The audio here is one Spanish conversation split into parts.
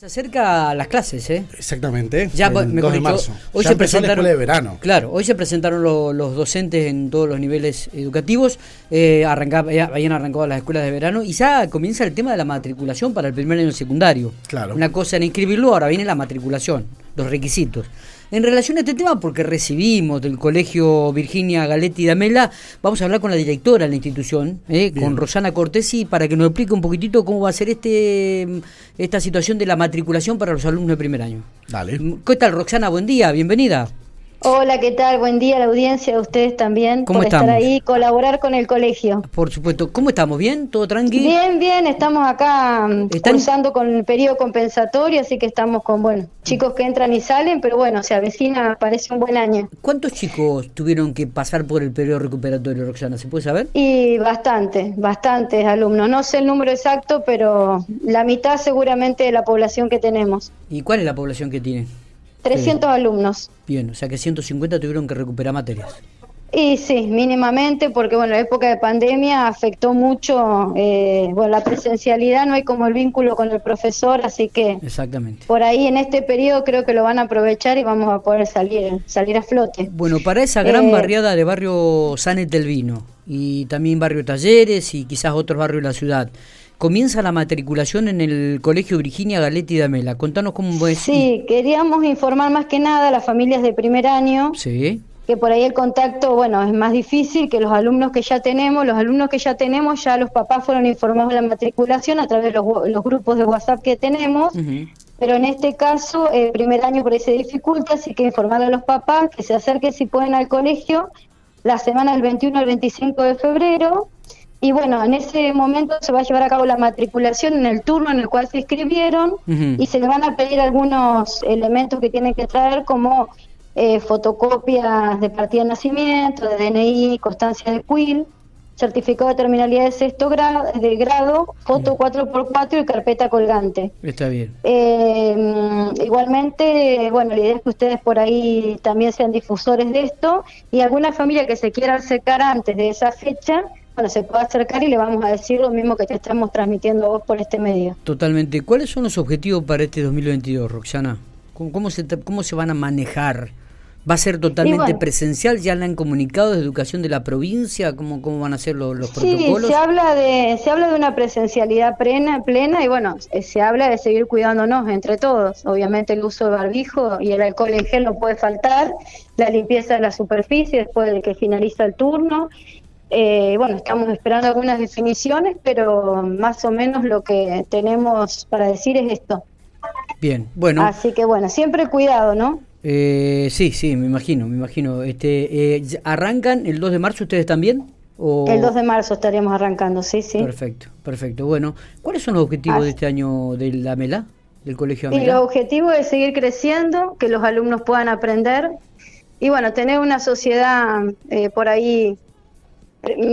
Se acerca a las clases, ¿eh? Exactamente. Ya, el pues, mejor 2 de marzo. Hoy ya se la presentaron. escuela de verano. Claro, hoy se presentaron lo- los docentes en todos los niveles educativos. Eh, arranca- ya habían arrancado las escuelas de verano y ya comienza el tema de la matriculación para el primer año secundario. Claro. Una cosa era inscribirlo, ahora viene la matriculación, los requisitos. En relación a este tema, porque recibimos del colegio Virginia Galetti Damela, vamos a hablar con la directora de la institución, eh, con. Rosana Cortesi, para que nos explique un poquitito cómo va a ser este esta situación de la matriculación para los alumnos de primer año. Dale. ¿Qué tal, Roxana? Buen día, bienvenida. Hola, ¿qué tal? Buen día a la audiencia, a ustedes también ¿Cómo por estamos? estar ahí colaborar con el colegio. Por supuesto, ¿cómo estamos? ¿Bien? ¿Todo tranqui? Bien, bien, estamos acá mm, ¿Están- cursando con el periodo compensatorio, así que estamos con, bueno, chicos que entran y salen, pero bueno, se avecina, parece un buen año. ¿Cuántos chicos tuvieron que pasar por el periodo recuperatorio, Roxana? ¿Se puede saber? Y bastante, bastantes alumnos. No sé el número exacto, pero la mitad seguramente de la población que tenemos. ¿Y cuál es la población que tiene? 300 alumnos. Bien, o sea que 150 tuvieron que recuperar materias. Y sí, mínimamente, porque bueno, la época de pandemia afectó mucho, eh, bueno, la presencialidad, no hay como el vínculo con el profesor, así que Exactamente. por ahí en este periodo creo que lo van a aprovechar y vamos a poder salir, salir a flote. Bueno, para esa gran Eh, barriada de barrio Sanet del Vino y también barrio Talleres y quizás otros barrios de la ciudad, comienza la matriculación en el colegio Virginia Galetti Damela. Contanos cómo es. Sí, queríamos informar más que nada a las familias de primer año, Sí. que por ahí el contacto, bueno, es más difícil que los alumnos que ya tenemos. Los alumnos que ya tenemos, ya los papás fueron informados de la matriculación a través de los, los grupos de WhatsApp que tenemos. Ujú. Pero en este caso, el primer año por ahí se dificulta, así que informarle a los papás que se acerquen si pueden al colegio la semana del 21 al 25 de febrero. Y bueno, en ese momento se va a llevar a cabo la matriculación en el turno en el cual se inscribieron y se le van a pedir algunos elementos que tienen que traer como eh, fotocopias de partida de nacimiento, de DNI, constancia de CUIL, certificado de terminalidad de sexto grado, de grado foto 4x4 y carpeta colgante. Está bien. Eh, igualmente, bueno, la idea es que ustedes por ahí también sean difusores de esto y alguna familia que se quiera acercar antes de esa fecha, bueno, se puede acercar y le vamos a decir lo mismo que te estamos transmitiendo vos por este medio. Totalmente. ¿Cuáles son los objetivos para este 2022, Roxana? ¿Cómo, cómo se, cómo se van a manejar? ¿Va a ser totalmente bueno. presencial? ¿Ya le han comunicado de educación de la provincia? ¿Cómo, cómo van a ser los, los Sí, protocolos? se habla de se habla de una presencialidad plena, plena y bueno, eh, se habla de seguir cuidándonos entre todos. Obviamente el uso de barbijo y el alcohol en gel no puede faltar, la limpieza de la superficie después de que finaliza el turno. Eh, bueno, estamos esperando algunas definiciones, pero más o menos lo que tenemos para decir es esto. Bien, bueno. Así que bueno, siempre cuidado, ¿no? Eh, sí, sí, me imagino, me imagino. Este, eh, ¿Arrancan el 2 de marzo ustedes también? O... El 2 de marzo estaremos arrancando, sí, sí. Perfecto, perfecto. Bueno, ¿cuáles son los objetivos de este año de la MELA, del colegio Y AMELA? los objetivos es seguir creciendo, que los alumnos puedan aprender y bueno, tener una sociedad eh, por ahí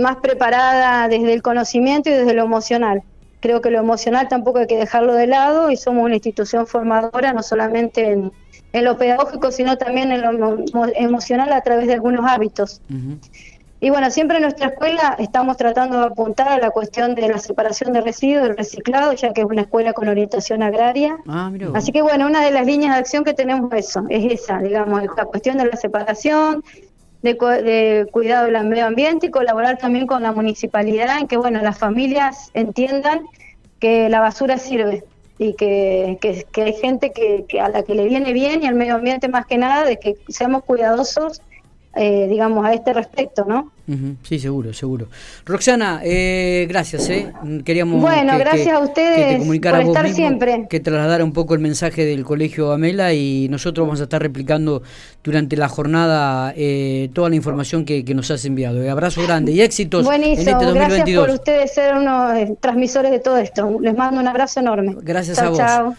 más preparada desde el conocimiento y desde lo emocional. Creo que lo emocional tampoco hay que dejarlo de lado y somos una institución formadora no solamente en, en lo pedagógico, sino también en lo emo- emocional a través de algunos hábitos. Ujú. Y bueno, siempre en nuestra escuela estamos tratando de apuntar a la cuestión de la separación de residuos, del reciclado, ya que es una escuela con orientación agraria. Ah. Así que bueno, una de las líneas de acción que tenemos eso, es esa, digamos, la cuestión de la separación, de, de cuidado del medio ambiente y colaborar también con la municipalidad en que bueno, las familias entiendan que la basura sirve y que, que, que hay gente que, que a la que le viene bien y al medio ambiente más que nada, de que seamos cuidadosos, eh, digamos, a este respecto, ¿no? Ujú, Sí, seguro, seguro. Roxana, eh, gracias. Eh. Queríamos Bueno, que, gracias que- a ustedes que te comunicara por vos estar mismo, siempre. Que trasladara un poco el mensaje del colegio Amela y nosotros vamos a estar replicando durante la jornada eh, toda la información que, que nos has enviado. Eh, abrazo grande y éxitos en Buenísimo, este gracias 2022. por ustedes ser unos eh, transmisores de todo esto. Les mando un abrazo enorme. Gracias Chau, a vos. chau.